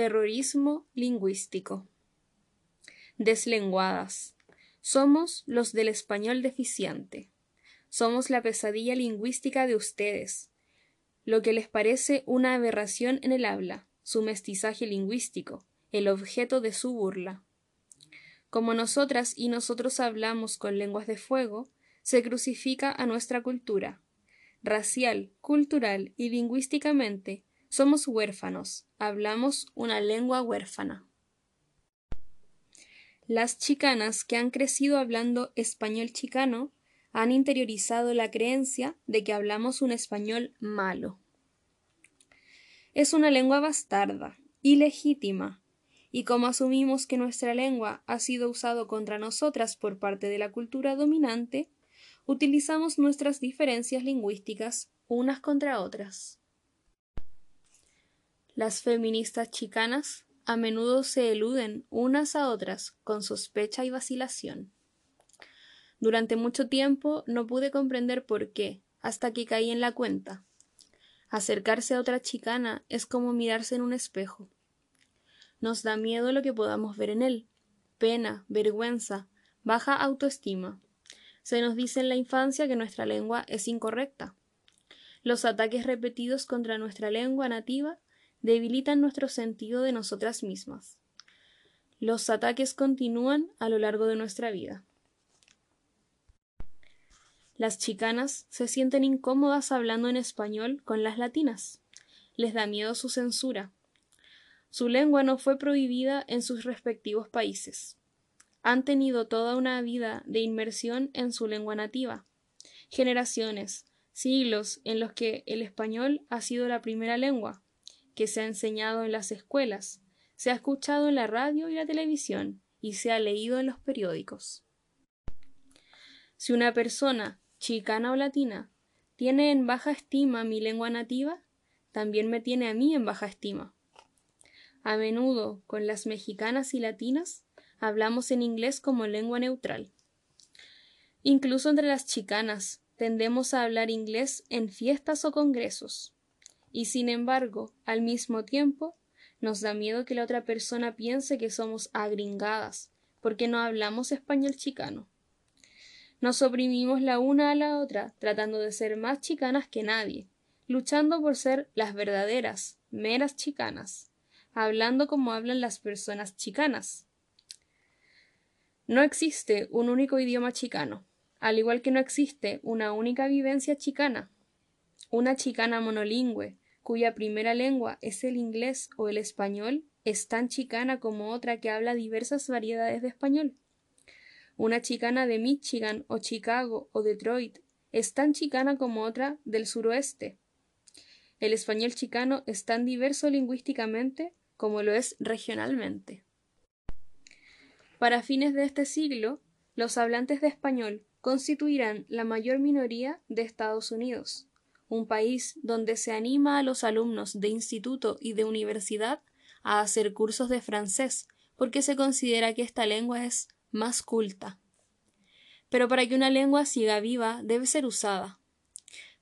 Terrorismo lingüístico. Deslenguadas. Somos los del español deficiente. Somos la pesadilla lingüística de ustedes. Lo que les parece una aberración en el habla, su mestizaje lingüístico, el objeto de su burla. Como nosotras y nosotros hablamos con lenguas de fuego, se crucifica a nuestra cultura. Racial, cultural y lingüísticamente, somos huérfanos, hablamos una lengua huérfana. Las chicanas que han crecido hablando español chicano han interiorizado la creencia de que hablamos un español malo. Es una lengua bastarda, ilegítima, y como asumimos que nuestra lengua ha sido usado contra nosotras por parte de la cultura dominante, utilizamos nuestras diferencias lingüísticas unas contra otras. Las feministas chicanas a menudo se eluden unas a otras con sospecha y vacilación. Durante mucho tiempo no pude comprender por qué, hasta que caí en la cuenta. Acercarse a otra chicana es como mirarse en un espejo. Nos da miedo lo que podamos ver en él, pena, vergüenza, baja autoestima. Se nos dice en la infancia que nuestra lengua es incorrecta. Los ataques repetidos contra nuestra lengua nativa debilitan nuestro sentido de nosotras mismas. Los ataques continúan a lo largo de nuestra vida. Las chicanas se sienten incómodas hablando en español con las latinas. Les da miedo su censura. Su lengua no fue prohibida en sus respectivos países. Han tenido toda una vida de inmersión en su lengua nativa. Generaciones, siglos en los que el español ha sido la primera lengua, que se ha enseñado en las escuelas, se ha escuchado en la radio y la televisión y se ha leído en los periódicos. Si una persona, chicana o latina, tiene en baja estima mi lengua nativa, también me tiene a mí en baja estima. A menudo, con las mexicanas y latinas, hablamos en inglés como lengua neutral. Incluso entre las chicanas, tendemos a hablar inglés en fiestas o congresos y sin embargo, al mismo tiempo, nos da miedo que la otra persona piense que somos agringadas, porque no hablamos español chicano. Nos oprimimos la una a la otra, tratando de ser más chicanas que nadie, luchando por ser las verdaderas, meras chicanas, hablando como hablan las personas chicanas. No existe un único idioma chicano, al igual que no existe una única vivencia chicana. Una chicana monolingüe, cuya primera lengua es el inglés o el español, es tan chicana como otra que habla diversas variedades de español. Una chicana de Michigan o Chicago o Detroit es tan chicana como otra del suroeste. El español chicano es tan diverso lingüísticamente como lo es regionalmente. Para fines de este siglo, los hablantes de español constituirán la mayor minoría de Estados Unidos un país donde se anima a los alumnos de instituto y de universidad a hacer cursos de francés, porque se considera que esta lengua es más culta. Pero para que una lengua siga viva debe ser usada.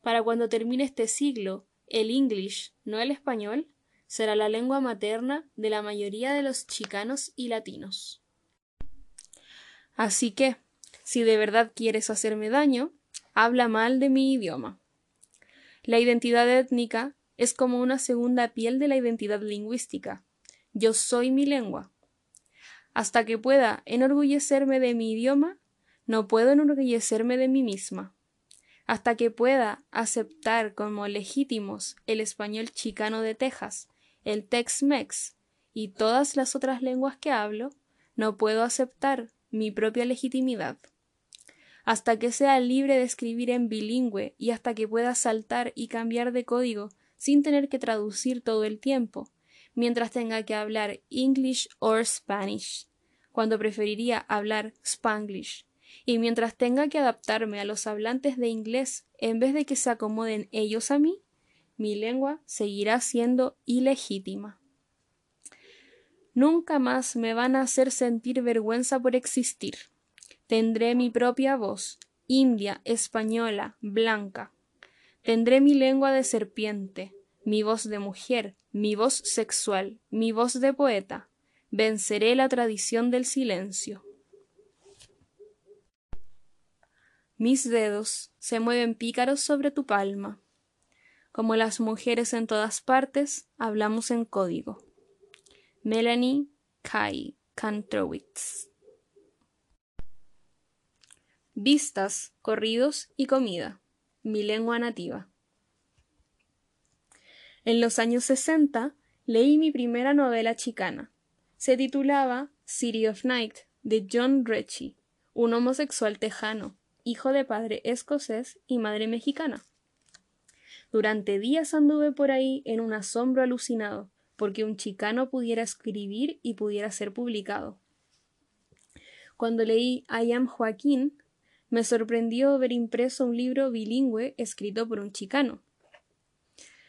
Para cuando termine este siglo, el English, no el español, será la lengua materna de la mayoría de los chicanos y latinos. Así que, si de verdad quieres hacerme daño, habla mal de mi idioma. La identidad étnica es como una segunda piel de la identidad lingüística. Yo soy mi lengua. Hasta que pueda enorgullecerme de mi idioma, no puedo enorgullecerme de mí misma. Hasta que pueda aceptar como legítimos el español chicano de Texas, el Tex-Mex y todas las otras lenguas que hablo, no puedo aceptar mi propia legitimidad hasta que sea libre de escribir en bilingüe y hasta que pueda saltar y cambiar de código sin tener que traducir todo el tiempo, mientras tenga que hablar English or Spanish, cuando preferiría hablar Spanglish, y mientras tenga que adaptarme a los hablantes de inglés en vez de que se acomoden ellos a mí, mi lengua seguirá siendo ilegítima. Nunca más me van a hacer sentir vergüenza por existir. Tendré mi propia voz, india, española, blanca. Tendré mi lengua de serpiente, mi voz de mujer, mi voz sexual, mi voz de poeta, venceré la tradición del silencio. Mis dedos se mueven pícaros sobre tu palma. Como las mujeres en todas partes, hablamos en código. Melanie Kai Kantrowitz. Vistas, corridos y comida. Mi lengua nativa. En los años 60 leí mi primera novela chicana. Se titulaba City of Night de John Ritchie, un homosexual tejano, hijo de padre escocés y madre mexicana. Durante días anduve por ahí en un asombro alucinado, porque un chicano pudiera escribir y pudiera ser publicado. Cuando leí I Am Joaquín, me sorprendió ver impreso un libro bilingüe escrito por un chicano.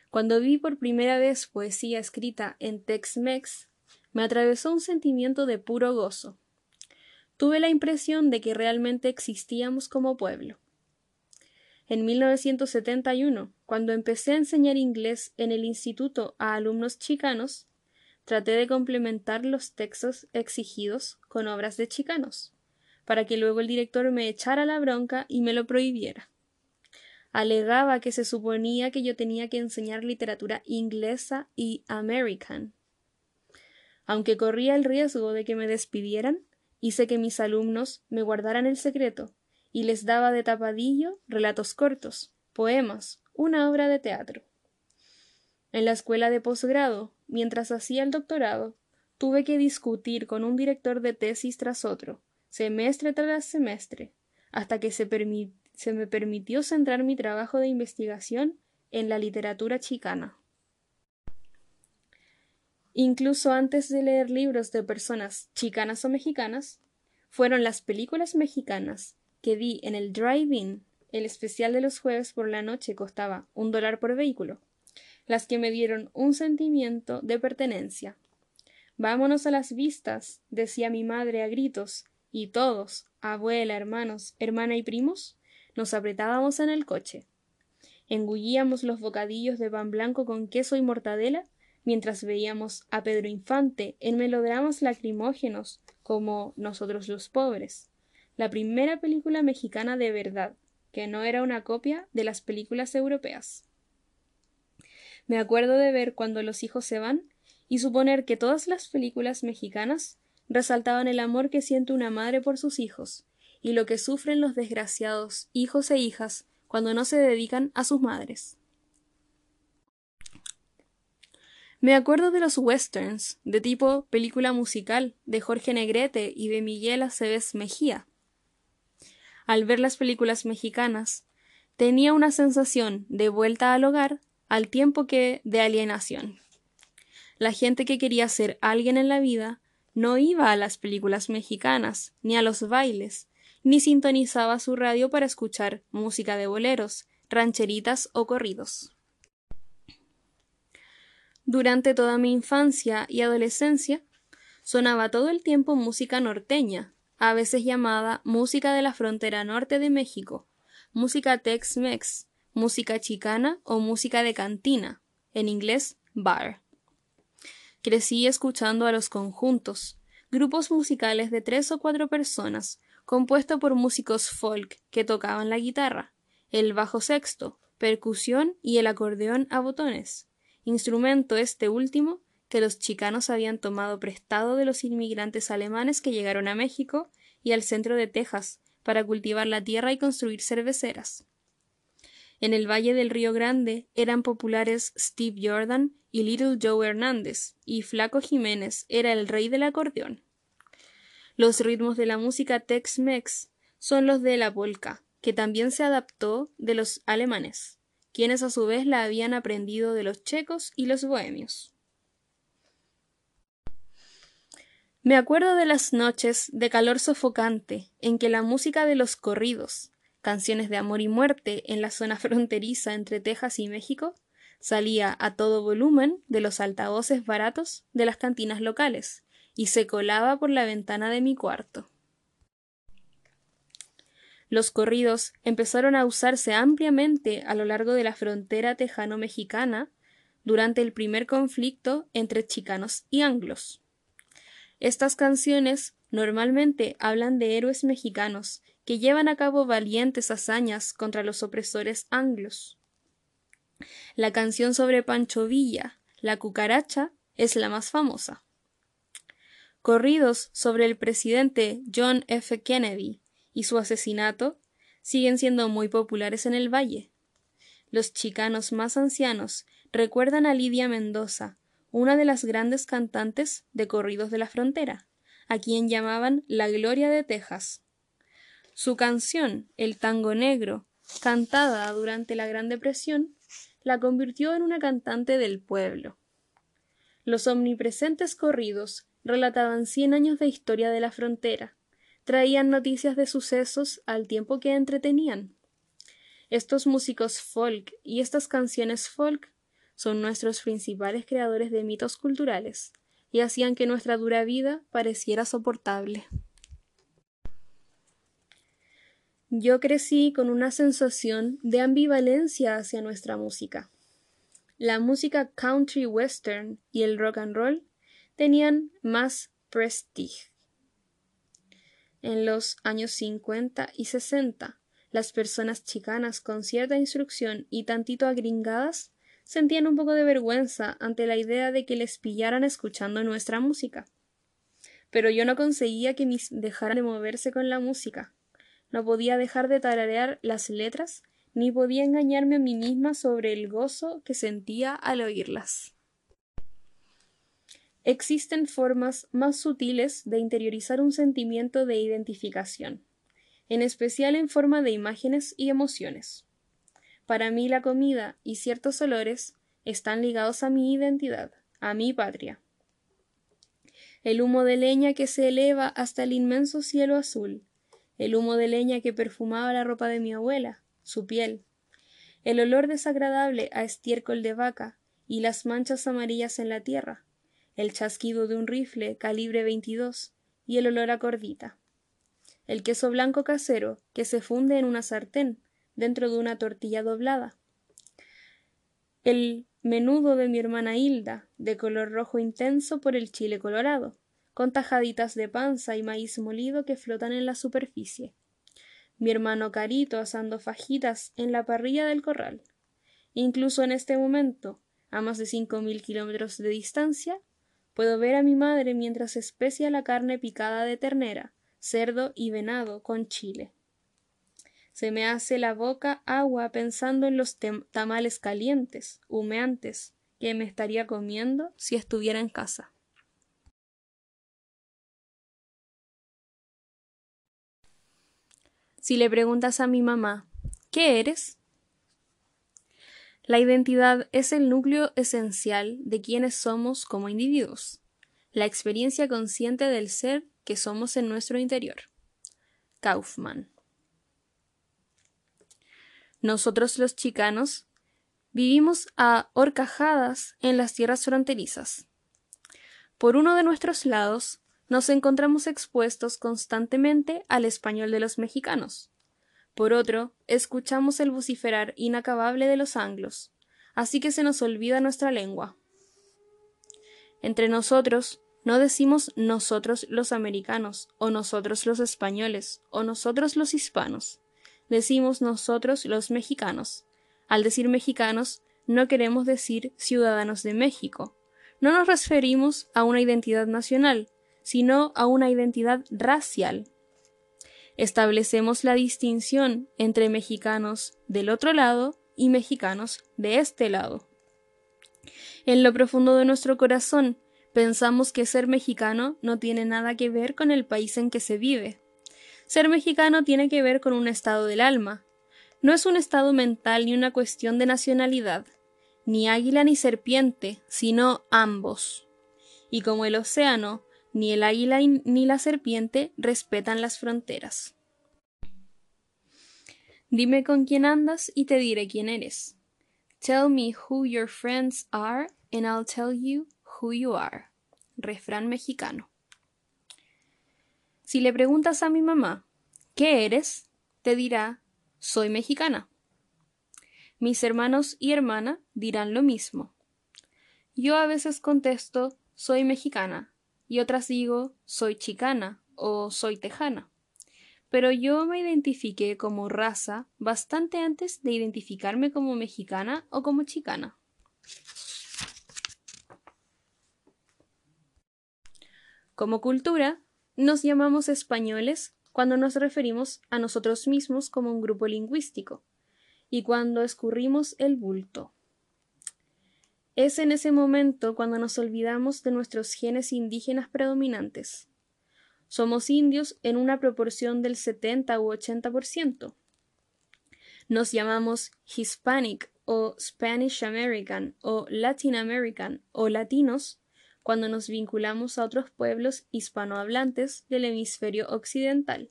Cuando vi por primera vez poesía escrita en Tex-Mex, me atravesó un sentimiento de puro gozo. Tuve la impresión de que realmente existíamos como pueblo. En 1971, cuando empecé a enseñar inglés en el instituto a alumnos chicanos, traté de complementar los textos exigidos con obras de chicanos, para que luego el director me echara la bronca y me lo prohibiera alegaba que se suponía que yo tenía que enseñar literatura inglesa y american. Aunque corría el riesgo de que me despidieran, hice que mis alumnos me guardaran el secreto y les daba de tapadillo relatos cortos, poemas, una obra de teatro. En la escuela de posgrado, mientras hacía el doctorado, tuve que discutir con un director de tesis tras otro, semestre tras semestre, hasta que se, me permitió centrar mi trabajo de investigación en la literatura chicana. Incluso antes de leer libros de personas chicanas o mexicanas, fueron las películas mexicanas que vi en el drive-in, el especial de los jueves por la noche costaba un dólar por vehículo, las que me dieron un sentimiento de pertenencia. Vámonos a las vistas, decía mi madre a gritos, y todos, abuela, hermanos, hermana y primos, nos apretábamos en el coche. Engullíamos los bocadillos de pan blanco con queso y mortadela mientras veíamos a Pedro Infante en melodramas lacrimógenos como Nosotros los pobres, la primera película mexicana de verdad, que no era una copia de las películas europeas. Me acuerdo de ver cuando los hijos se van y suponer que todas las películas mexicanas resaltaban el amor que siente una madre por sus hijos, y lo que sufren los desgraciados hijos e hijas cuando no se dedican a sus madres. Me acuerdo de los westerns, de tipo película musical, de Jorge Negrete y de Miguel Aceves Mejía. Al ver las películas mexicanas, tenía una sensación de vuelta al hogar al tiempo que de alienación. La gente que quería ser alguien en la vida no iba a las películas mexicanas, ni a los bailes, ni sintonizaba su radio para escuchar música de boleros, rancheritas o corridos. Durante toda mi infancia y adolescencia sonaba todo el tiempo música norteña, a veces llamada música de la frontera norte de México, música Tex-Mex, música chicana o música de cantina, en inglés bar. Crecí escuchando a los conjuntos, grupos musicales de tres o cuatro personas, compuesto por músicos folk que tocaban la guitarra, el bajo sexto, percusión y el acordeón a botones, instrumento este último que los chicanos habían tomado prestado de los inmigrantes alemanes que llegaron a México y al centro de Texas para cultivar la tierra y construir cerveceras. En el Valle del Río Grande eran populares Steve Jordan y Little Joe Hernández, y Flaco Jiménez era el rey del acordeón. Los ritmos de la música Tex-Mex son los de la polka, que también se adaptó de los alemanes, quienes a su vez la habían aprendido de los checos y los bohemios. Me acuerdo de las noches de calor sofocante en que la música de los corridos, canciones de amor y muerte en la zona fronteriza entre Texas y México, salía a todo volumen de los altavoces baratos de las cantinas locales, y se colaba por la ventana de mi cuarto. Los corridos empezaron a usarse ampliamente a lo largo de la frontera tejano-mexicana durante el primer conflicto entre chicanos y anglos. Estas canciones normalmente hablan de héroes mexicanos que llevan a cabo valientes hazañas contra los opresores anglos. La canción sobre Pancho Villa, La cucaracha, es la más famosa. Corridos sobre el presidente John F. Kennedy y su asesinato siguen siendo muy populares en el valle. Los chicanos más ancianos recuerdan a Lidia Mendoza, una de las grandes cantantes de corridos de la frontera, a quien llamaban la Gloria de Texas. Su canción, El Tango Negro, cantada durante la Gran Depresión, la convirtió en una cantante del pueblo. Los omnipresentes corridos relataban cien años de historia de la frontera, traían noticias de sucesos al tiempo que entretenían. Estos músicos folk y estas canciones folk son nuestros principales creadores de mitos culturales y hacían que nuestra dura vida pareciera soportable. Yo crecí con una sensación de ambivalencia hacia nuestra música. La música country western y el rock and roll tenían más prestige. En los años 50 y 60, las personas chicanas con cierta instrucción y tantito agringadas sentían un poco de vergüenza ante la idea de que les pillaran escuchando nuestra música. Pero yo no conseguía que mis dejaran de moverse con la música. No podía dejar de tararear las letras, ni podía engañarme a mí misma sobre el gozo que sentía al oírlas. Existen formas más sutiles de interiorizar un sentimiento de identificación, en especial en forma de imágenes y emociones. Para mí la comida y ciertos olores están ligados a mi identidad, a mi patria. El humo de leña que se eleva hasta el inmenso cielo azul, el humo de leña que perfumaba la ropa de mi abuela, su piel, el olor desagradable a estiércol de vaca y las manchas amarillas en la tierra, el chasquido de un rifle calibre 22 y el olor a cordita. El queso blanco casero que se funde en una sartén dentro de una tortilla doblada. El menudo de mi hermana Hilda, de color rojo intenso por el chile colorado, con tajaditas de panza y maíz molido que flotan en la superficie. Mi hermano Carito asando fajitas en la parrilla del corral. Incluso en este momento, a más de cinco mil kilómetros de distancia, Puedo ver a mi madre mientras especia la carne picada de ternera, cerdo y venado con chile. Se me hace la boca agua pensando en los tamales calientes, humeantes, que me estaría comiendo si estuviera en casa. Si le preguntas a mi mamá, ¿qué eres? La identidad es el núcleo esencial de quienes somos como individuos, la experiencia consciente del ser que somos en nuestro interior. Kaufman. Nosotros los chicanos vivimos a horcajadas en las tierras fronterizas. Por uno de nuestros lados nos encontramos expuestos constantemente al español de los mexicanos, por otro, escuchamos el vociferar inacabable de los anglos, así que se nos olvida nuestra lengua. Entre nosotros, no decimos nosotros los americanos, o nosotros los españoles, o nosotros los hispanos. Decimos nosotros los mexicanos. Al decir mexicanos, no queremos decir ciudadanos de México. No nos referimos a una identidad nacional, sino a una identidad racial establecemos la distinción entre mexicanos del otro lado y mexicanos de este lado. En lo profundo de nuestro corazón pensamos que ser mexicano no tiene nada que ver con el país en que se vive. Ser mexicano tiene que ver con un estado del alma. No es un estado mental ni una cuestión de nacionalidad, ni águila ni serpiente, sino ambos. Y como el océano ni el águila ni la serpiente respetan las fronteras. Dime con quién andas y te diré quién eres. Tell me who your friends are and I'll tell you who you are. Refrán mexicano. Si le preguntas a mi mamá, ¿qué eres? te dirá, soy mexicana. Mis hermanos y hermana dirán lo mismo. Yo a veces contesto soy mexicana y otras digo soy chicana o soy tejana. Pero yo me identifiqué como raza bastante antes de identificarme como mexicana o como chicana. Como cultura, nos llamamos españoles cuando nos referimos a nosotros mismos como un grupo lingüístico y cuando escurrimos el bulto. Es en ese momento cuando nos olvidamos de nuestros genes indígenas predominantes. Somos indios en una proporción del 70 u 80%. Nos llamamos Hispanic o Spanish American o Latin American o latinos cuando nos vinculamos a otros pueblos hispanohablantes del hemisferio occidental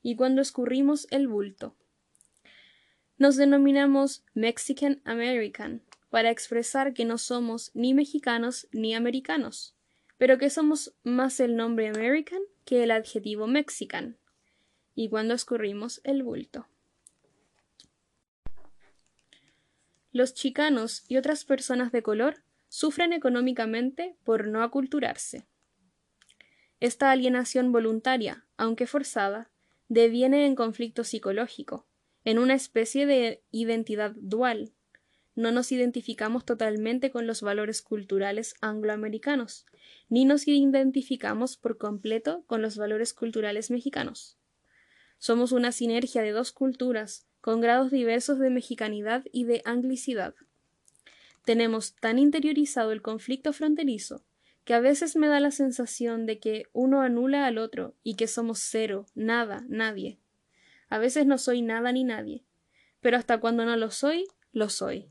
y cuando escurrimos el bulto. Nos denominamos Mexican American para expresar que no somos ni mexicanos ni americanos, pero que somos más el nombre American que el adjetivo Mexican, y cuando escurrimos el bulto. Los chicanos y otras personas de color sufren económicamente por no aculturarse. Esta alienación voluntaria, aunque forzada, deviene en conflicto psicológico, en una especie de identidad dual, no nos identificamos totalmente con los valores culturales angloamericanos, ni nos identificamos por completo con los valores culturales mexicanos. Somos una sinergia de dos culturas, con grados diversos de mexicanidad y de anglicidad. Tenemos tan interiorizado el conflicto fronterizo que a veces me da la sensación de que uno anula al otro y que somos cero, nada, nadie. A veces no soy nada ni nadie, pero hasta cuando no lo soy, lo soy.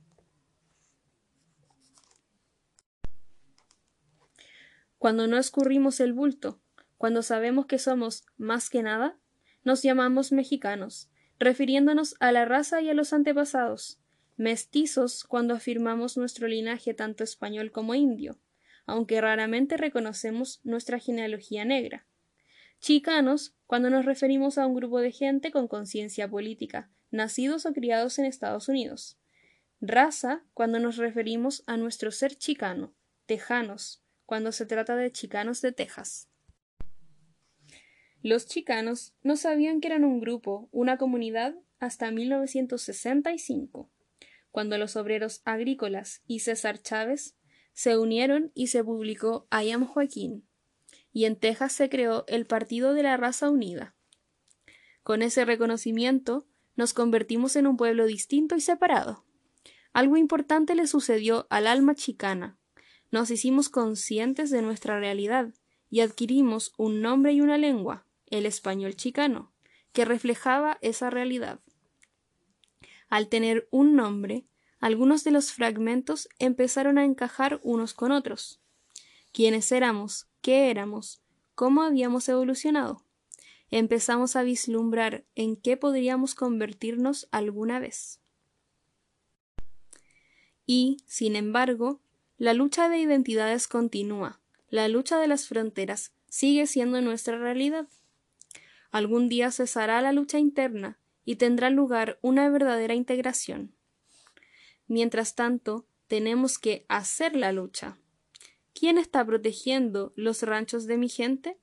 Cuando no escurrimos el bulto, cuando sabemos que somos más que nada, nos llamamos mexicanos, refiriéndonos a la raza y a los antepasados, mestizos cuando afirmamos nuestro linaje tanto español como indio, aunque raramente reconocemos nuestra genealogía negra. Chicanos cuando nos referimos a un grupo de gente con conciencia política, nacidos o criados en Estados Unidos. Raza cuando nos referimos a nuestro ser chicano, tejanos, cuando se trata de chicanos de Texas. Los chicanos no sabían que eran un grupo, una comunidad, hasta 1965, cuando los obreros agrícolas y César Chávez se unieron y se publicó I Am Joaquín, y en Texas se creó el Partido de la Raza Unida. Con ese reconocimiento nos convertimos en un pueblo distinto y separado. Algo importante le sucedió al alma chicana, nos hicimos conscientes de nuestra realidad y adquirimos un nombre y una lengua, el español chicano, que reflejaba esa realidad. Al tener un nombre, algunos de los fragmentos empezaron a encajar unos con otros. ¿Quiénes éramos? ¿Qué éramos? ¿Cómo habíamos evolucionado? Empezamos a vislumbrar en qué podríamos convertirnos alguna vez. Y, sin embargo, la lucha de identidades continúa, la lucha de las fronteras sigue siendo nuestra realidad. Algún día cesará la lucha interna y tendrá lugar una verdadera integración. Mientras tanto, tenemos que hacer la lucha. ¿Quién está protegiendo los ranchos de mi gente?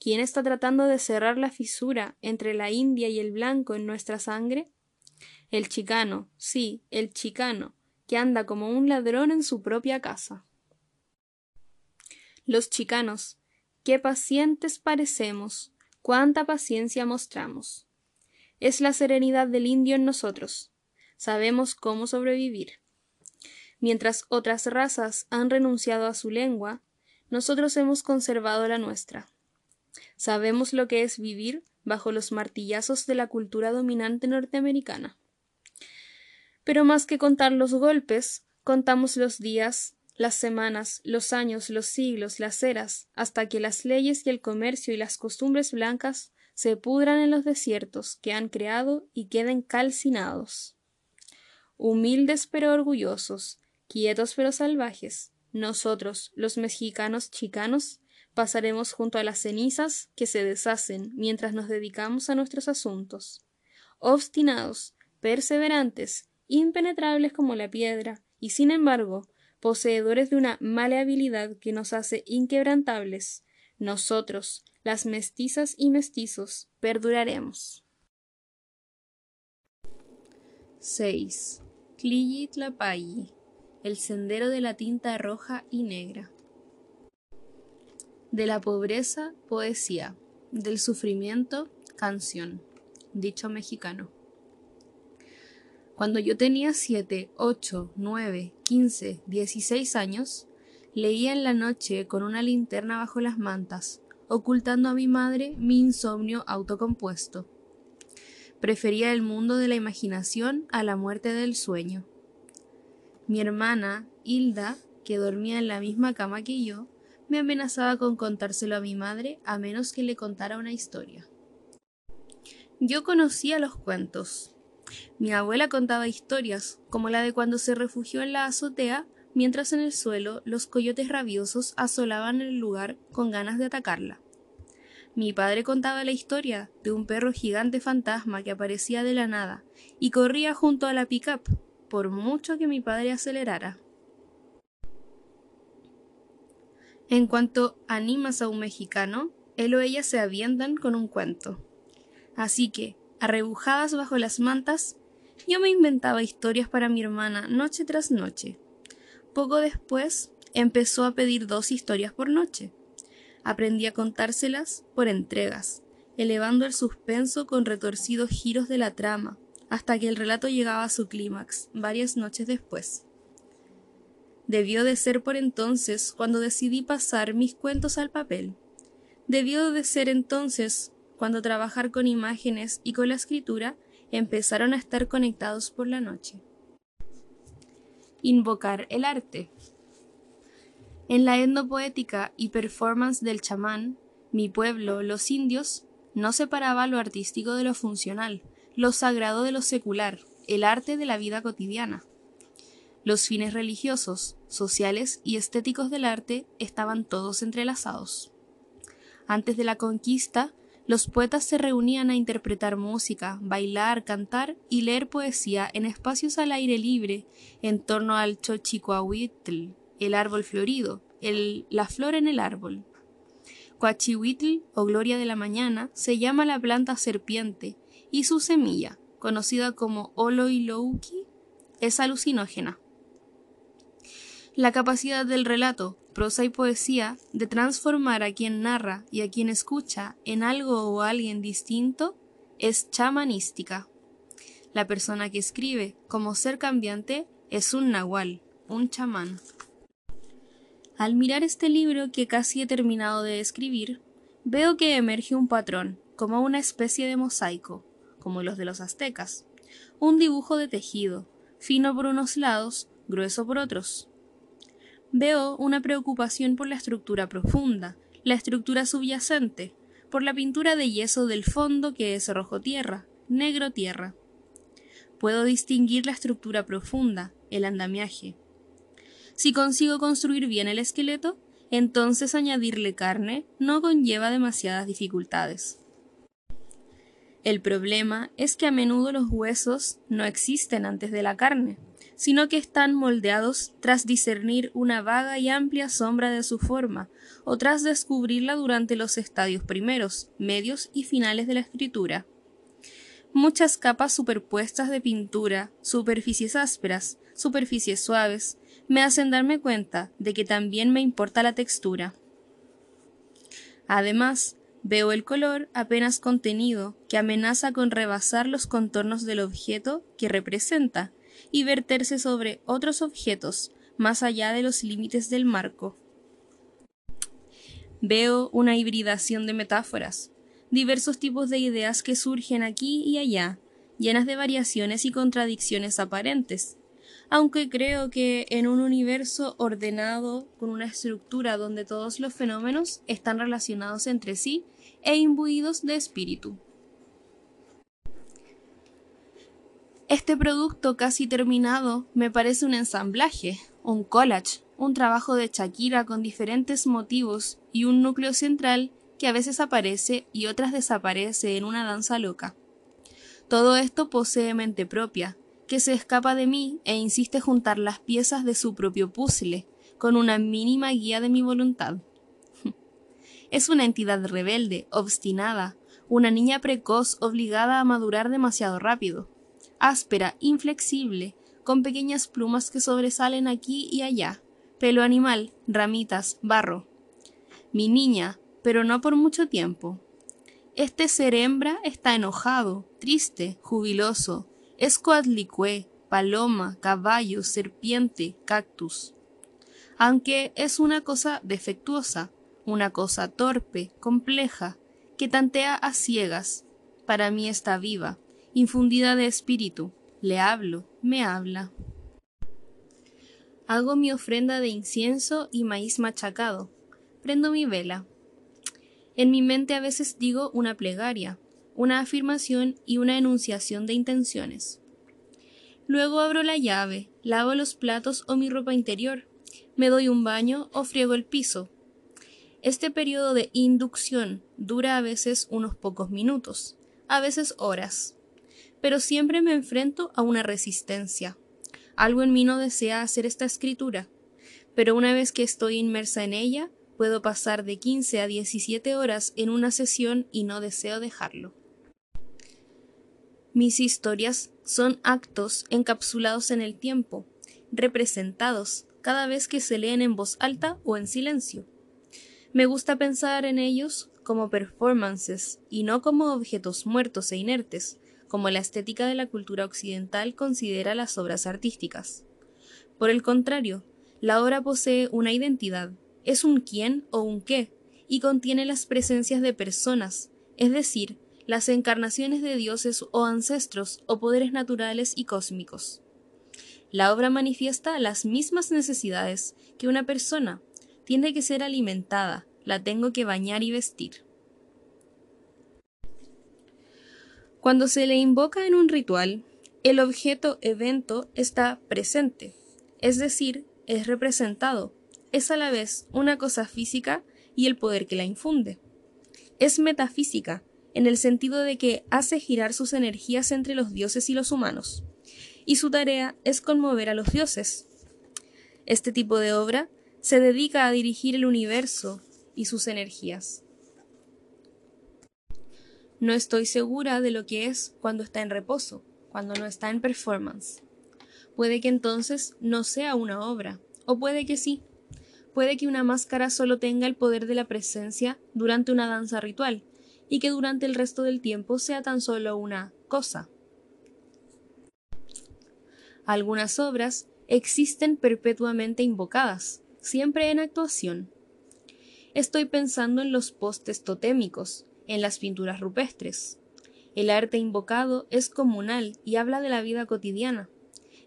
¿Quién está tratando de cerrar la fisura entre la india y el blanco en nuestra sangre? El chicano, sí, el chicano, que anda como un ladrón en su propia casa. Los chicanos, qué pacientes parecemos, cuánta paciencia mostramos. Es la serenidad del indio en nosotros. Sabemos cómo sobrevivir. Mientras otras razas han renunciado a su lengua, nosotros hemos conservado la nuestra. Sabemos lo que es vivir bajo los martillazos de la cultura dominante norteamericana. Pero más que contar los golpes, contamos los días, las semanas, los años, los siglos, las eras, hasta que las leyes y el comercio y las costumbres blancas se pudran en los desiertos que han creado y queden calcinados. Humildes pero orgullosos, quietos pero salvajes, nosotros, los mexicanos chicanos, pasaremos junto a las cenizas que se deshacen mientras nos dedicamos a nuestros asuntos. Obstinados, perseverantes, impenetrables como la piedra, y sin embargo, poseedores de una maleabilidad que nos hace inquebrantables, nosotros, las mestizas y mestizos, perduraremos. 6. Tlapalli, el sendero de la tinta roja y negra. De la pobreza, poesía. Del sufrimiento, canción. Dicho mexicano. Cuando yo tenía 7, 8, 9, 15, 16 años, leía en la noche con una linterna bajo las mantas, ocultando a mi madre mi insomnio autocompuesto. Prefería el mundo de la imaginación a la muerte del sueño. Mi hermana, Hilda, que dormía en la misma cama que yo, me amenazaba con contárselo a mi madre a menos que le contara una historia. Yo conocía los cuentos. Mi abuela contaba historias, como la de cuando se refugió en la azotea, mientras en el suelo los coyotes rabiosos asolaban el lugar con ganas de atacarla. Mi padre contaba la historia de un perro gigante fantasma que aparecía de la nada y corría junto a la pickup, por mucho que mi padre acelerara. En cuanto animas a un mexicano, él o ella se avientan con un cuento. Así que, arrebujadas bajo las mantas, yo me inventaba historias para mi hermana noche tras noche. Poco después, empezó a pedir dos historias por noche. Aprendí a contárselas por entregas, elevando el suspenso con retorcidos giros de la trama, hasta que el relato llegaba a su clímax, varias noches después. Debió de ser por entonces cuando decidí pasar mis cuentos al papel. Debió de ser entonces cuando trabajar con imágenes y con la escritura empezaron a estar conectados por la noche. Invocar el arte. En la etnopoética y performance del chamán, mi pueblo, los indios, no separaba lo artístico de lo funcional, lo sagrado de lo secular, el arte de la vida cotidiana. Los fines religiosos, sociales y estéticos del arte estaban todos entrelazados. Antes de la conquista, los poetas se reunían a interpretar música, bailar, cantar y leer poesía en espacios al aire libre en torno al Xochicoahuitl, el árbol florido, la flor en el árbol. Coachihuitl, o gloria de la mañana, se llama la planta serpiente, y su semilla, conocida como Oloilouki, es alucinógena. La capacidad del relato, prosa y poesía de transformar a quien narra y a quien escucha en algo o alguien distinto es chamanística. La persona que escribe como ser cambiante es un nahual, un chamán. Al mirar este libro que casi he terminado de escribir, veo que emerge un patrón, como una especie de mosaico, como los de los aztecas, un dibujo de tejido, fino por unos lados, grueso por otros. Veo una preocupación por la estructura profunda, la estructura subyacente, por la pintura de yeso del fondo que es rojo tierra, negro tierra. Puedo distinguir la estructura profunda, el andamiaje, si consigo construir bien el esqueleto, entonces añadirle carne no conlleva demasiadas dificultades. El problema es que a menudo los huesos no existen antes de la carne, sino que están moldeados tras discernir una vaga y amplia sombra de su forma, o tras descubrirla durante los estadios primeros, medios y finales de la escritura. Muchas capas superpuestas de pintura, superficies ásperas, superficies suaves, me hacen darme cuenta de que también me importa la textura. Además, veo el color apenas contenido que amenaza con rebasar los contornos del objeto que representa y verterse sobre otros objetos más allá de los límites del marco. Veo una hibridación de metáforas, diversos tipos de ideas que surgen aquí y allá, llenas de variaciones y contradicciones aparentes, aunque creo que en un universo ordenado, con una estructura donde todos los fenómenos están relacionados entre sí e imbuidos de espíritu. Este producto casi terminado me parece un ensamblaje, un collage, un trabajo de Shakira con diferentes motivos y un núcleo central que a veces aparece y otras desaparece en una danza loca. Todo esto posee mente propia, que se escapa de mí e insiste juntar las piezas de su propio puzzle, con una mínima guía de mi voluntad. Es una entidad rebelde, obstinada, una niña precoz obligada a madurar demasiado rápido, áspera, inflexible, con pequeñas plumas que sobresalen aquí y allá, pelo animal, ramitas, barro. Mi niña, pero no por mucho tiempo. Este ser hembra está enojado, triste, jubiloso, es coatlicue, paloma, caballo, serpiente, cactus. Aunque es una cosa defectuosa, una cosa torpe, compleja, que tantea a ciegas. Para mí está viva, infundida de espíritu. Le hablo, me habla. Hago mi ofrenda de incienso y maíz machacado. Prendo mi vela. En mi mente a veces digo una plegaria, una afirmación y una enunciación de intenciones. Luego abro la llave, lavo los platos o mi ropa interior, me doy un baño o friego el piso, este periodo de inducción dura a veces unos pocos minutos, a veces horas, pero siempre me enfrento a una resistencia. Algo en mí no desea hacer esta escritura, pero una vez que estoy inmersa en ella, puedo pasar de 15 a 17 horas en una sesión y no deseo dejarlo. Mis historias son actos encapsulados en el tiempo, representados cada vez que se leen en voz alta o en silencio. Me gusta pensar en ellos como performances y no como objetos muertos e inertes, como la estética de la cultura occidental considera las obras artísticas. Por el contrario, la obra posee una identidad, es un quién o un qué, y contiene las presencias de personas, es decir, las encarnaciones de dioses o ancestros o poderes naturales y cósmicos. La obra manifiesta las mismas necesidades que una persona, tiene que ser alimentada, la tengo que bañar y vestir. Cuando se le invoca en un ritual, el objeto evento está presente, es decir, es representado, es a la vez una cosa física y el poder que la infunde. Es metafísica, en el sentido de que hace girar sus energías entre los dioses y los humanos, y su tarea es conmover a los dioses. Este tipo de obra se dedica a dirigir el universo y sus energías. No estoy segura de lo que es cuando está en reposo, cuando no está en performance. Puede que entonces no sea una obra, o puede que sí. Puede que una máscara solo tenga el poder de la presencia durante una danza ritual, y que durante el resto del tiempo sea tan solo una cosa. Algunas obras existen perpetuamente invocadas, siempre en actuación. Estoy pensando en los postes totémicos, en las pinturas rupestres. El arte invocado es comunal y habla de la vida cotidiana.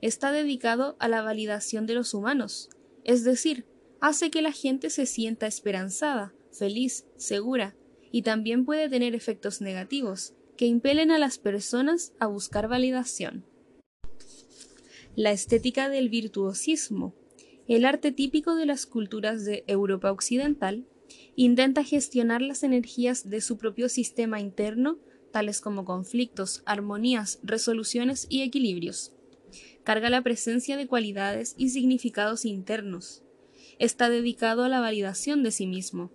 Está dedicado a la validación de los humanos, es decir, hace que la gente se sienta esperanzada, feliz, segura, y también puede tener efectos negativos, que impelen a las personas a buscar validación. La estética del virtuosismo el arte típico de las culturas de Europa Occidental intenta gestionar las energías de su propio sistema interno, tales como conflictos, armonías, resoluciones y equilibrios. Carga la presencia de cualidades y significados internos. Está dedicado a la validación de sí mismo.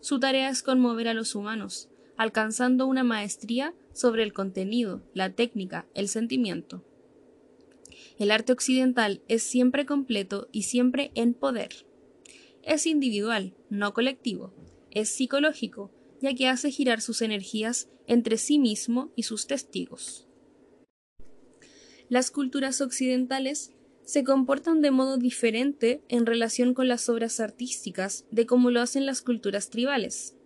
Su tarea es conmover a los humanos, alcanzando una maestría sobre el contenido, la técnica, el sentimiento. El arte occidental es siempre completo y siempre en poder. Es individual, no colectivo. Es psicológico, ya que hace girar sus energías entre sí mismo y sus testigos. Las culturas occidentales se comportan de modo diferente en relación con las obras artísticas de cómo lo hacen las culturas tribales.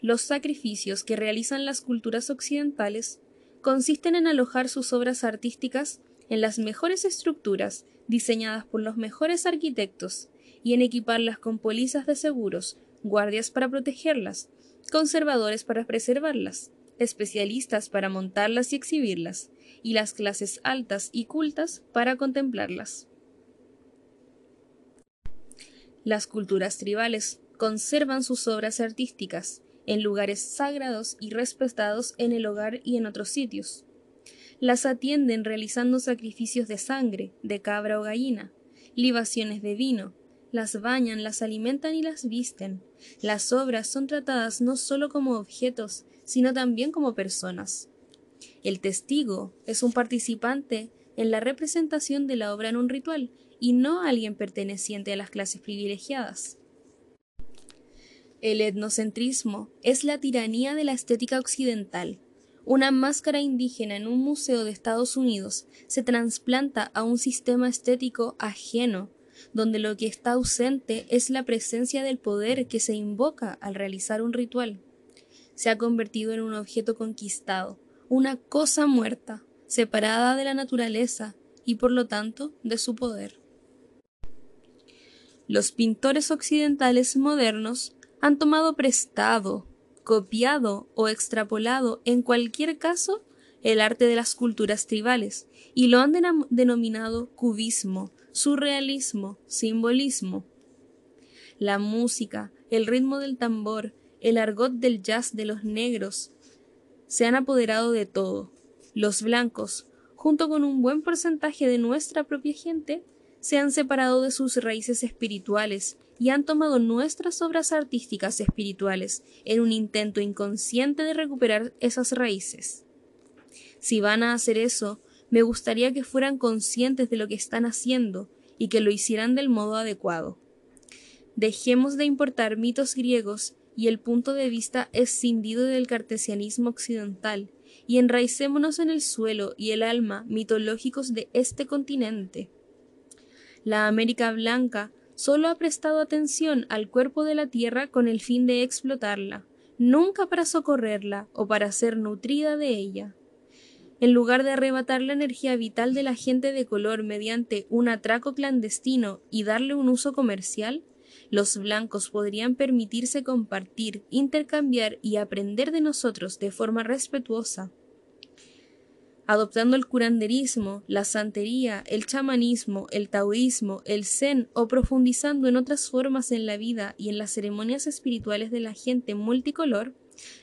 Los sacrificios que realizan las culturas occidentales consisten en alojar sus obras artísticas en las mejores estructuras diseñadas por los mejores arquitectos y en equiparlas con polizas de seguros, guardias para protegerlas, conservadores para preservarlas, especialistas para montarlas y exhibirlas, y las clases altas y cultas para contemplarlas. Las culturas tribales conservan sus obras artísticas en lugares sagrados y respetados en el hogar y en otros sitios. las atienden realizando sacrificios de sangre, de cabra o gallina, libaciones de vino, las bañan, las alimentan y las visten. Las obras son tratadas no solo como objetos, sino también como personas. El testigo es un participante en la representación de la obra en un ritual y no alguien perteneciente a las clases privilegiadas. El etnocentrismo es la tiranía de la estética occidental. Una máscara indígena en un museo de Estados Unidos se trasplanta a un sistema estético ajeno, donde lo que está ausente es la presencia del poder que se invoca al realizar un ritual. Se ha convertido en un objeto conquistado, una cosa muerta, separada de la naturaleza y por lo tanto de su poder. Los pintores occidentales modernos han tomado prestado, copiado o extrapolado, en cualquier caso, el arte de las culturas tribales y lo han denominado cubismo, surrealismo, simbolismo. La música, el ritmo del tambor, el argot del jazz de los negros se han apoderado de todo. Los blancos, junto con un buen porcentaje de nuestra propia gente, se han separado de sus raíces espirituales y han tomado nuestras obras artísticas espirituales en un intento inconsciente de recuperar esas raíces. Si van a hacer eso, me gustaría que fueran conscientes de lo que están haciendo y que lo hicieran del modo adecuado. Dejemos de importar mitos griegos y el punto de vista escindido del cartesianismo occidental y enraicémonos en el suelo y el alma mitológicos de este continente. La América Blanca solo ha prestado atención al cuerpo de la tierra con el fin de explotarla, nunca para socorrerla o para ser nutrida de ella. En lugar de arrebatar la energía vital de la gente de color mediante un atraco clandestino y darle un uso comercial, los blancos podrían permitirse compartir, intercambiar y aprender de nosotros de forma respetuosa. Adoptando el curanderismo, la santería, el chamanismo, el taoísmo, el zen o profundizando en otras formas en la vida y en las ceremonias espirituales de la gente multicolor,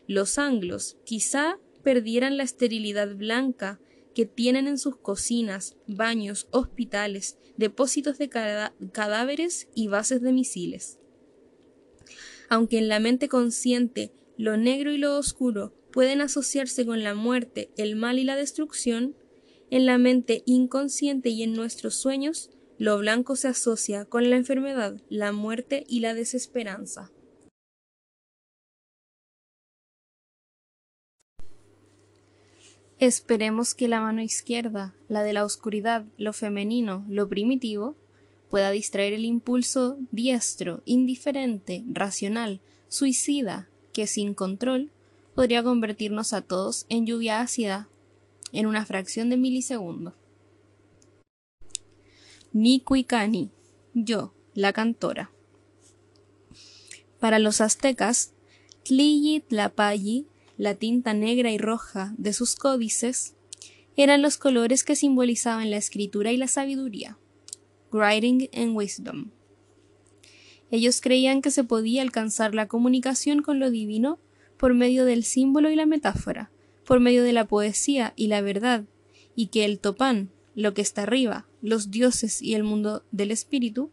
los anglos quizá perdieran la esterilidad blanca que tienen en sus cocinas, baños, hospitales, depósitos de cadáveres y bases de misiles. Aunque en la mente consciente lo negro y lo oscuro pueden asociarse con la muerte, el mal y la destrucción, en la mente inconsciente y en nuestros sueños, lo blanco se asocia con la enfermedad, la muerte y la desesperanza. Esperemos que la mano izquierda, la de la oscuridad, lo femenino, lo primitivo, pueda distraer el impulso diestro, indiferente, racional, suicida, que sin control podría convertirnos a todos en lluvia ácida en una fracción de milisegundo. Nicuicani, yo, la cantora. Para los aztecas, Tliyi la tinta negra y roja de sus códices, eran los colores que simbolizaban la escritura y la sabiduría, writing and wisdom. Ellos creían que se podía alcanzar la comunicación con lo divino por medio del símbolo y la metáfora, por medio de la poesía y la verdad, y que el topán, lo que está arriba, los dioses y el mundo del espíritu,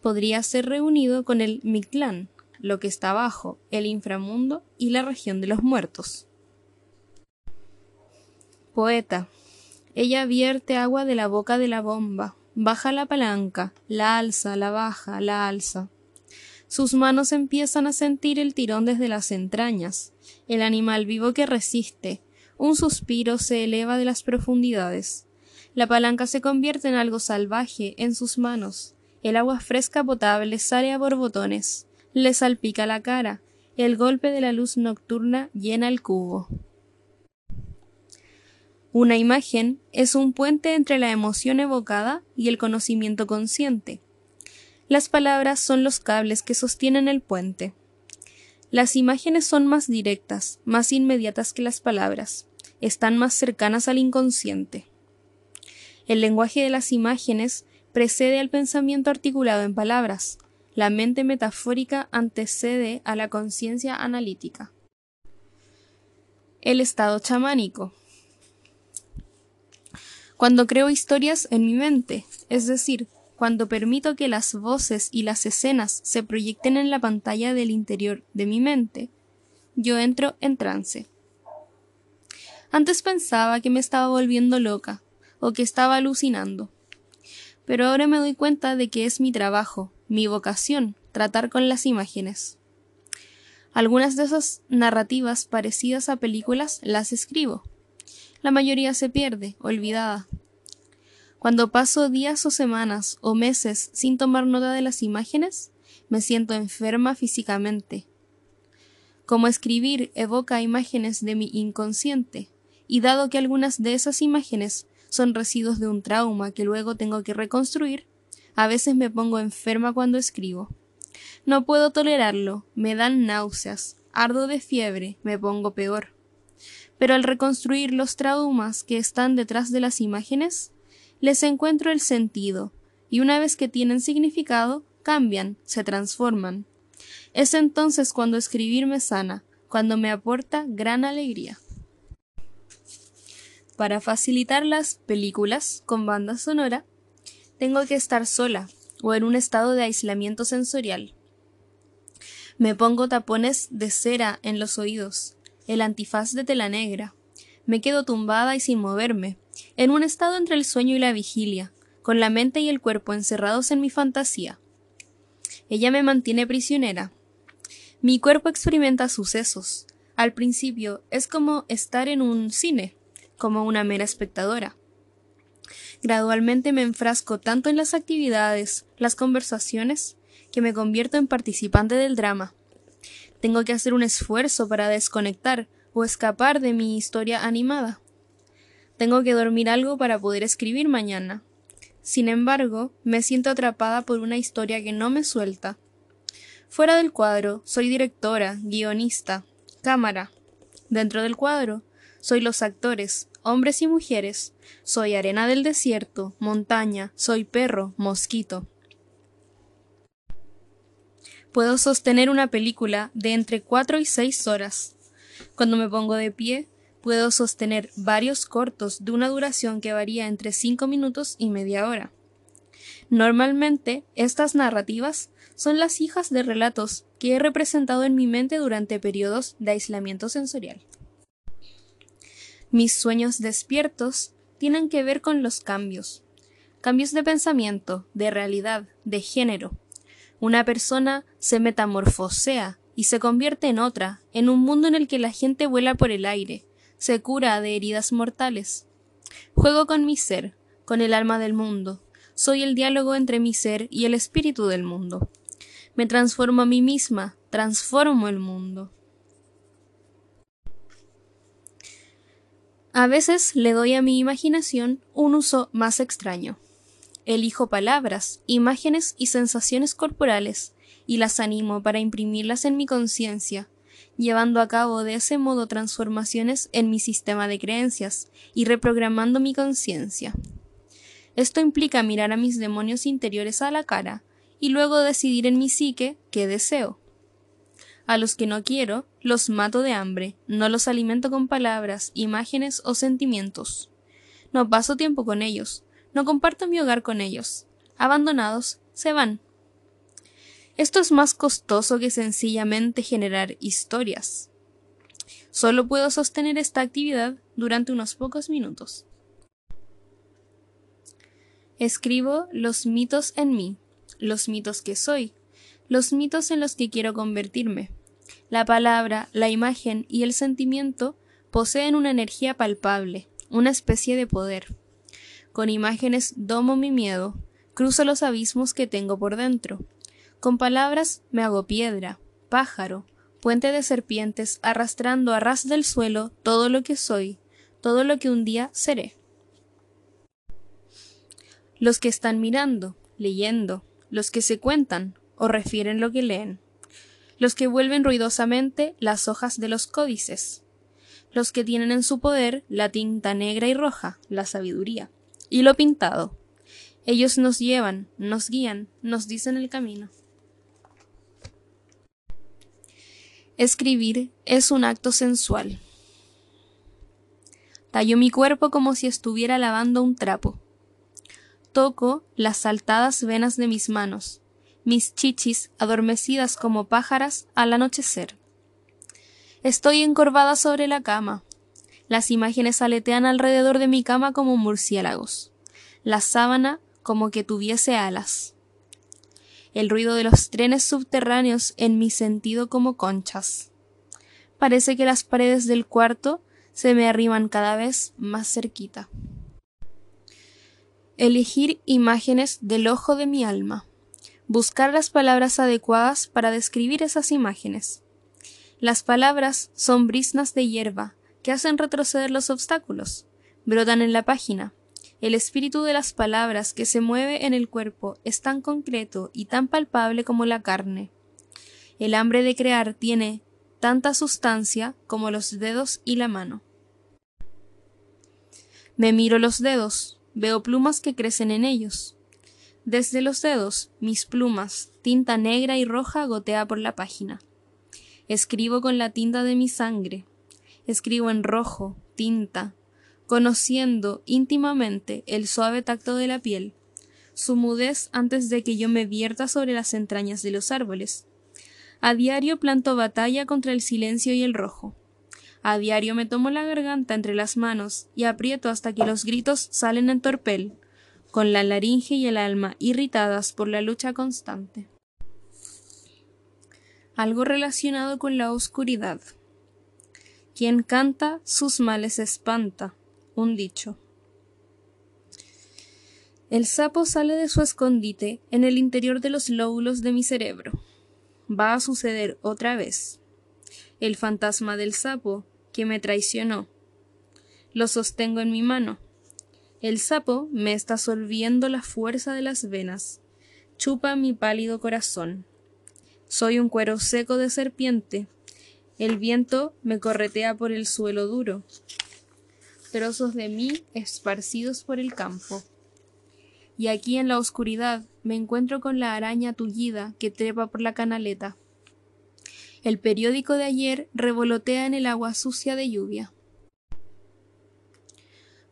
podría ser reunido con el Mictlán, lo que está abajo, el inframundo y la región de los muertos. Poeta. Ella vierte agua de la boca de la bomba, baja la palanca, la alza, la baja, la alza. Sus manos empiezan a sentir el tirón desde las entrañas, el animal vivo que resiste, un suspiro se eleva de las profundidades. La palanca se convierte en algo salvaje en sus manos. El agua fresca potable sale a borbotones, le salpica la cara, el golpe de la luz nocturna llena el cubo. Una imagen es un puente entre la emoción evocada y el conocimiento consciente. Las palabras son los cables que sostienen el puente. Las imágenes son más directas, más inmediatas que las palabras, están más cercanas al inconsciente. El lenguaje de las imágenes precede al pensamiento articulado en palabras, la mente metafórica antecede a la conciencia analítica. El estado chamánico. Cuando creo historias en mi mente, es decir, cuando permito que las voces y las escenas se proyecten en la pantalla del interior de mi mente, yo entro en trance. Antes pensaba que me estaba volviendo loca o que estaba alucinando, pero ahora me doy cuenta de que es mi trabajo, mi vocación, tratar con las imágenes. Algunas de esas narrativas parecidas a películas las escribo. La mayoría se pierde, olvidada, cuando paso días o semanas o meses sin tomar nota de las imágenes, me siento enferma físicamente. Como escribir evoca imágenes de mi inconsciente, y dado que algunas de esas imágenes son residuos de un trauma que luego tengo que reconstruir, a veces me pongo enferma cuando escribo. No puedo tolerarlo, me dan náuseas, ardo de fiebre, me pongo peor. Pero al reconstruir los traumas que están detrás de las imágenes, les encuentro el sentido, y una vez que tienen significado, cambian, se transforman. Es entonces cuando escribir me sana, cuando me aporta gran alegría. Para facilitar las películas con banda sonora, tengo que estar sola o en un estado de aislamiento sensorial. Me pongo tapones de cera en los oídos, el antifaz de tela negra. Me quedo tumbada y sin moverme, en un estado entre el sueño y la vigilia, con la mente y el cuerpo encerrados en mi fantasía. Ella me mantiene prisionera. Mi cuerpo experimenta sucesos. Al principio es como estar en un cine, como una mera espectadora. Gradualmente me enfrasco tanto en las actividades, las conversaciones, que me convierto en participante del drama. Tengo que hacer un esfuerzo para desconectar o escapar de mi historia animada. Tengo que dormir algo para poder escribir mañana. Sin embargo, me siento atrapada por una historia que no me suelta. Fuera del cuadro, soy directora, guionista, cámara. Dentro del cuadro, soy los actores, hombres y mujeres. Soy arena del desierto, montaña, soy perro, mosquito. Puedo sostener una película de entre cuatro y seis horas. Cuando me pongo de pie, puedo sostener varios cortos de una duración que varía entre 5 minutos y media hora. Normalmente, estas narrativas son las hijas de relatos que he representado en mi mente durante periodos de aislamiento sensorial. Mis sueños despiertos tienen que ver con los cambios, cambios de pensamiento, de realidad, de género. Una persona se metamorfosea y se convierte en otra, en un mundo en el que la gente vuela por el aire, se cura de heridas mortales. Juego con mi ser, con el alma del mundo. Soy el diálogo entre mi ser y el espíritu del mundo. Me transformo a mí misma, transformo el mundo. A veces le doy a mi imaginación un uso más extraño. Elijo palabras, imágenes y sensaciones corporales y las animo para imprimirlas en mi conciencia llevando a cabo de ese modo transformaciones en mi sistema de creencias y reprogramando mi conciencia. Esto implica mirar a mis demonios interiores a la cara y luego decidir en mi psique qué deseo. A los que no quiero, los mato de hambre, no los alimento con palabras, imágenes o sentimientos. No paso tiempo con ellos, no comparto mi hogar con ellos. Abandonados, se van. Esto es más costoso que sencillamente generar historias. Solo puedo sostener esta actividad durante unos pocos minutos. Escribo los mitos en mí, los mitos que soy, los mitos en los que quiero convertirme. La palabra, la imagen y el sentimiento poseen una energía palpable, una especie de poder. Con imágenes domo mi miedo, cruzo los abismos que tengo por dentro, con palabras me hago piedra, pájaro, puente de serpientes, arrastrando a ras del suelo todo lo que soy, todo lo que un día seré. Los que están mirando, leyendo, los que se cuentan o refieren lo que leen, los que vuelven ruidosamente las hojas de los códices, los que tienen en su poder la tinta negra y roja, la sabiduría, y lo pintado. Ellos nos llevan, nos guían, nos dicen el camino. Escribir es un acto sensual. Tallo mi cuerpo como si estuviera lavando un trapo. Toco las saltadas venas de mis manos, mis chichis adormecidas como pájaras al anochecer. Estoy encorvada sobre la cama. Las imágenes aletean alrededor de mi cama como murciélagos. La sábana como que tuviese alas. El ruido de los trenes subterráneos en mi sentido como conchas. Parece que las paredes del cuarto se me arriman cada vez más cerquita. Elegir imágenes del ojo de mi alma. Buscar las palabras adecuadas para describir esas imágenes. Las palabras son brisnas de hierba que hacen retroceder los obstáculos. Brotan en la página. El espíritu de las palabras que se mueve en el cuerpo es tan concreto y tan palpable como la carne. El hambre de crear tiene tanta sustancia como los dedos y la mano. Me miro los dedos, Veo plumas que crecen en ellos. Desde los dedos, mis plumas, tinta negra y roja gotea por la página. Escribo con la tinta de mi sangre. Escribo en rojo, tinta, conociendo íntimamente el suave tacto de la piel, su mudez antes de que yo me vierta sobre las entrañas de los árboles. A diario planto batalla contra el silencio y el rojo. A diario me tomo la garganta entre las manos y aprieto hasta que los gritos salen en torpel, con la laringe y el alma irritadas por la lucha constante. Algo relacionado con la oscuridad. Quien canta sus males espanta. Un dicho. El sapo sale de su escondite en el interior de los lóbulos de mi cerebro. Va a suceder otra vez el fantasma del sapo que me traicionó. Lo sostengo en mi mano. El sapo me está solviendo la fuerza de las venas, chupa mi pálido corazón. Soy un cuero seco de serpiente. El viento me corretea por el suelo duro. Trozos de mí esparcidos por el campo. Y aquí en la oscuridad me encuentro con la araña tullida que trepa por la canaleta. El periódico de ayer revolotea en el agua sucia de lluvia.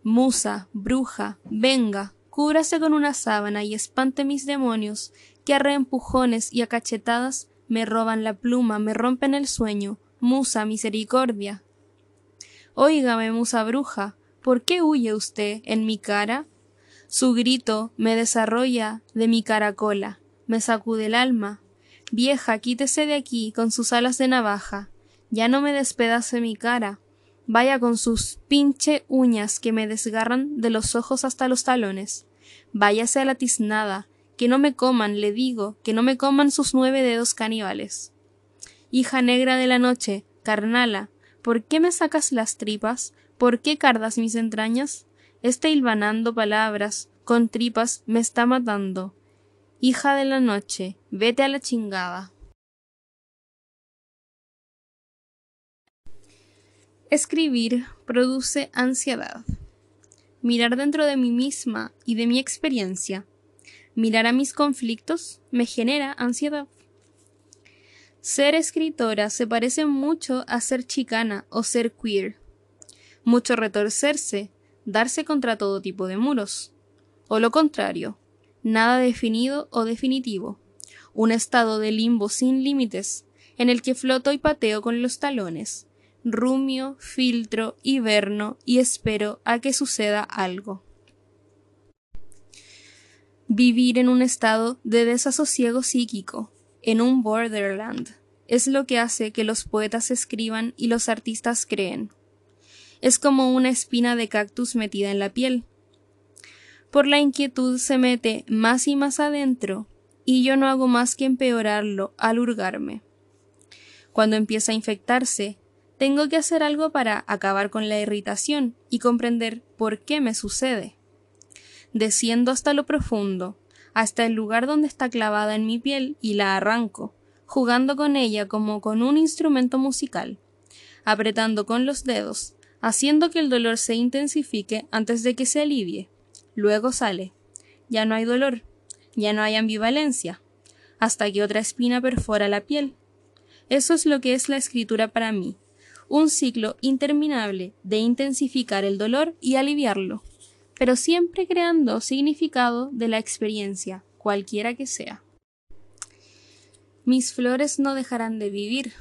Musa, bruja, venga, cúbrase con una sábana y espante mis demonios, que a reempujones y a cachetadas me roban la pluma, me rompen el sueño. Musa, misericordia. Óigame, musa bruja, ¿por qué huye usted en mi cara? Su grito me desarrolla de mi caracola, me sacude el alma, Vieja, quítese de aquí con sus alas de navaja. Ya no me despedace mi cara. Vaya con sus pinche uñas que me desgarran de los ojos hasta los talones. Váyase a la tiznada, que no me coman, le digo, que no me coman sus nueve dedos caníbales. Hija negra de la noche, carnala, ¿por qué me sacas las tripas? ¿Por qué cardas mis entrañas? Este hilvanando palabras, con tripas, me está matando. Hija de la noche, vete a la chingada. Escribir produce ansiedad. Mirar dentro de mí misma y de mi experiencia, mirar a mis conflictos, me genera ansiedad. Ser escritora se parece mucho a ser chicana o ser queer. Mucho retorcerse, darse contra todo tipo de muros. O lo contrario, nada definido o definitivo, un estado de limbo sin límites, en el que floto y pateo con los talones, rumio, filtro, hiberno y espero a que suceda algo. Vivir en un estado de desasosiego psíquico, en un borderland, es lo que hace que los poetas escriban y los artistas creen. Es como una espina de cactus metida en la piel, por la inquietud se mete más y más adentro, y yo no hago más que empeorarlo al hurgarme. Cuando empieza a infectarse, tengo que hacer algo para acabar con la irritación y comprender por qué me sucede. Desciendo hasta lo profundo, hasta el lugar donde está clavada en mi piel y la arranco, jugando con ella como con un instrumento musical, apretando con los dedos, haciendo que el dolor se intensifique antes de que se alivie. Luego sale. Ya no hay dolor, ya no hay ambivalencia, hasta que otra espina perfora la piel. Eso es lo que es la escritura para mí, un ciclo interminable de intensificar el dolor y aliviarlo, pero siempre creando significado de la experiencia, cualquiera que sea. Mis flores no dejarán de vivir,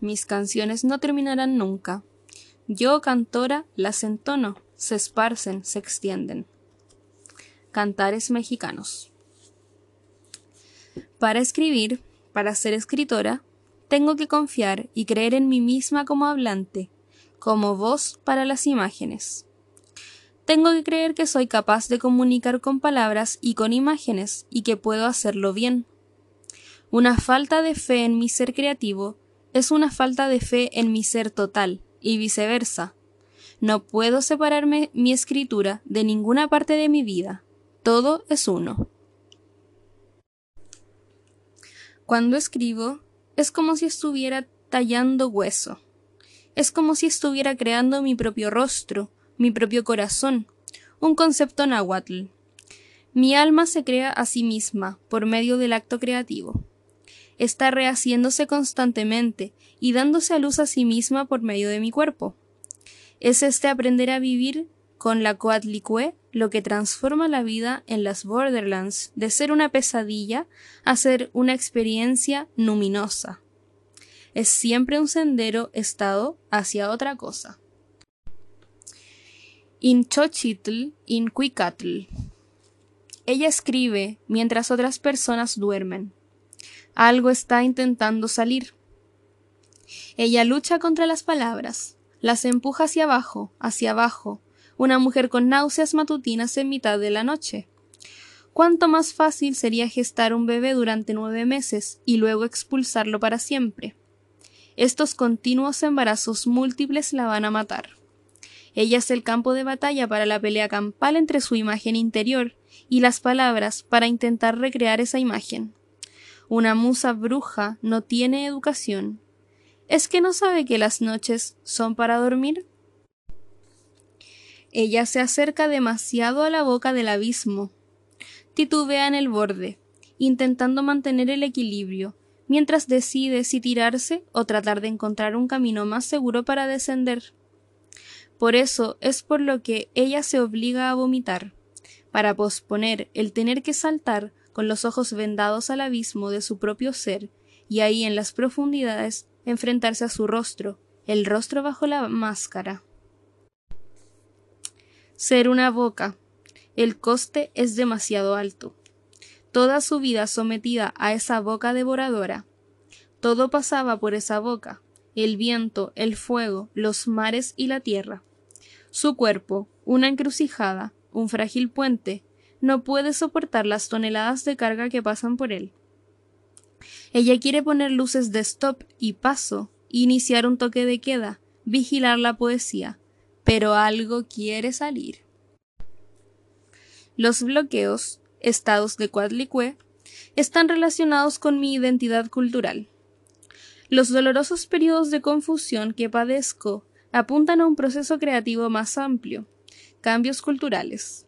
mis canciones no terminarán nunca. Yo, cantora, las entono, se esparcen, se extienden. Cantares mexicanos. Para escribir, para ser escritora, tengo que confiar y creer en mí misma como hablante, como voz para las imágenes. Tengo que creer que soy capaz de comunicar con palabras y con imágenes y que puedo hacerlo bien. Una falta de fe en mi ser creativo es una falta de fe en mi ser total, y viceversa. No puedo separarme mi escritura de ninguna parte de mi vida. Todo es uno. Cuando escribo, es como si estuviera tallando hueso. Es como si estuviera creando mi propio rostro, mi propio corazón, un concepto náhuatl. Mi alma se crea a sí misma por medio del acto creativo. Está rehaciéndose constantemente y dándose a luz a sí misma por medio de mi cuerpo. Es este aprender a vivir con la Coatlicue lo que transforma la vida en las Borderlands de ser una pesadilla a ser una experiencia luminosa. Es siempre un sendero estado hacia otra cosa. In Chochitl, in Cuicatl. Ella escribe mientras otras personas duermen. Algo está intentando salir. Ella lucha contra las palabras, las empuja hacia abajo, hacia abajo, una mujer con náuseas matutinas en mitad de la noche. Cuánto más fácil sería gestar un bebé durante nueve meses y luego expulsarlo para siempre. Estos continuos embarazos múltiples la van a matar. Ella es el campo de batalla para la pelea campal entre su imagen interior y las palabras para intentar recrear esa imagen. Una musa bruja no tiene educación. ¿Es que no sabe que las noches son para dormir? Ella se acerca demasiado a la boca del abismo. Titubea en el borde, intentando mantener el equilibrio, mientras decide si tirarse o tratar de encontrar un camino más seguro para descender. Por eso es por lo que ella se obliga a vomitar, para posponer el tener que saltar con los ojos vendados al abismo de su propio ser, y ahí en las profundidades enfrentarse a su rostro, el rostro bajo la máscara. Ser una boca. El coste es demasiado alto. Toda su vida sometida a esa boca devoradora. Todo pasaba por esa boca, el viento, el fuego, los mares y la tierra. Su cuerpo, una encrucijada, un frágil puente, no puede soportar las toneladas de carga que pasan por él. Ella quiere poner luces de stop y paso, iniciar un toque de queda, vigilar la poesía, pero algo quiere salir. Los bloqueos, estados de cuadlicue, están relacionados con mi identidad cultural. Los dolorosos periodos de confusión que padezco apuntan a un proceso creativo más amplio, cambios culturales.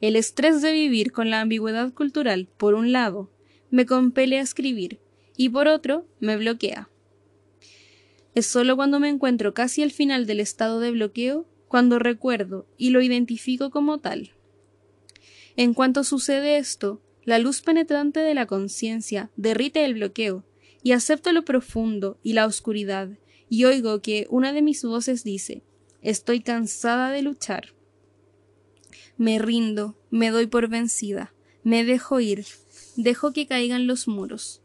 El estrés de vivir con la ambigüedad cultural, por un lado, me compele a escribir, y por otro, me bloquea. Es solo cuando me encuentro casi al final del estado de bloqueo cuando recuerdo y lo identifico como tal. En cuanto sucede esto, la luz penetrante de la conciencia derrite el bloqueo, y acepto lo profundo y la oscuridad, y oigo que una de mis voces dice Estoy cansada de luchar. Me rindo, me doy por vencida, me dejo ir, dejo que caigan los muros.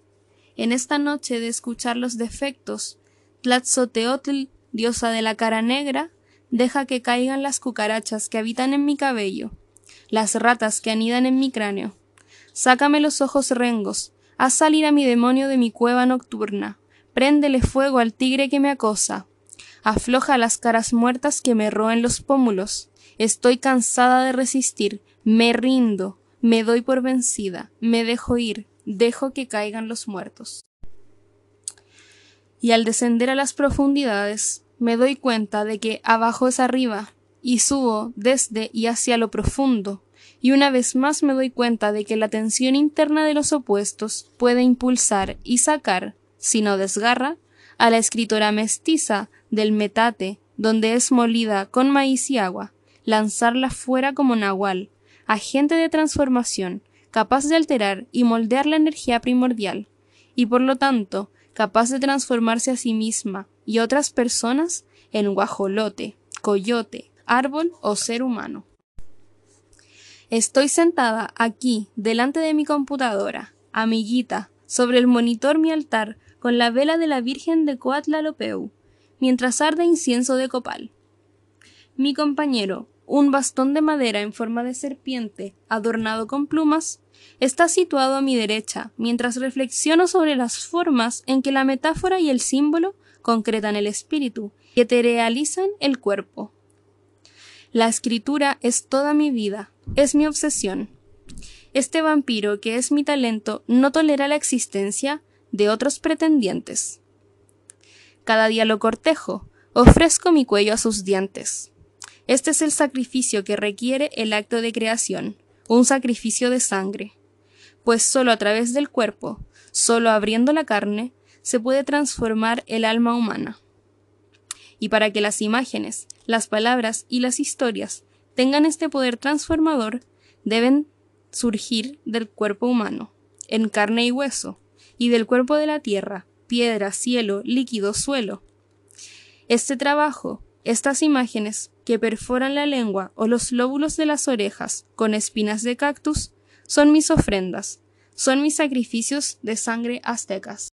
En esta noche de escuchar los defectos, Tlatzoteotl, diosa de la cara negra, deja que caigan las cucarachas que habitan en mi cabello, las ratas que anidan en mi cráneo. Sácame los ojos rengos, haz salir a mi demonio de mi cueva nocturna, préndele fuego al tigre que me acosa, afloja las caras muertas que me roen los pómulos. Estoy cansada de resistir, me rindo, me doy por vencida, me dejo ir, dejo que caigan los muertos y al descender a las profundidades me doy cuenta de que abajo es arriba, y subo desde y hacia lo profundo, y una vez más me doy cuenta de que la tensión interna de los opuestos puede impulsar y sacar, si no desgarra, a la escritora mestiza del metate, donde es molida con maíz y agua, lanzarla fuera como nahual, agente de transformación, capaz de alterar y moldear la energía primordial, y por lo tanto capaz de transformarse a sí misma y otras personas en guajolote, coyote, árbol o ser humano. Estoy sentada aquí, delante de mi computadora, amiguita, sobre el monitor mi altar, con la vela de la Virgen de Coatlalopeu, mientras arde incienso de copal. Mi compañero, un bastón de madera en forma de serpiente, adornado con plumas, está situado a mi derecha, mientras reflexiono sobre las formas en que la metáfora y el símbolo concretan el espíritu y eterealizan el cuerpo. La escritura es toda mi vida, es mi obsesión. Este vampiro, que es mi talento, no tolera la existencia de otros pretendientes. Cada día lo cortejo, ofrezco mi cuello a sus dientes. Este es el sacrificio que requiere el acto de creación, un sacrificio de sangre, pues solo a través del cuerpo, solo abriendo la carne, se puede transformar el alma humana. Y para que las imágenes, las palabras y las historias tengan este poder transformador, deben surgir del cuerpo humano, en carne y hueso, y del cuerpo de la tierra, piedra, cielo, líquido, suelo. Este trabajo, estas imágenes que perforan la lengua o los lóbulos de las orejas con espinas de cactus, son mis ofrendas, son mis sacrificios de sangre aztecas.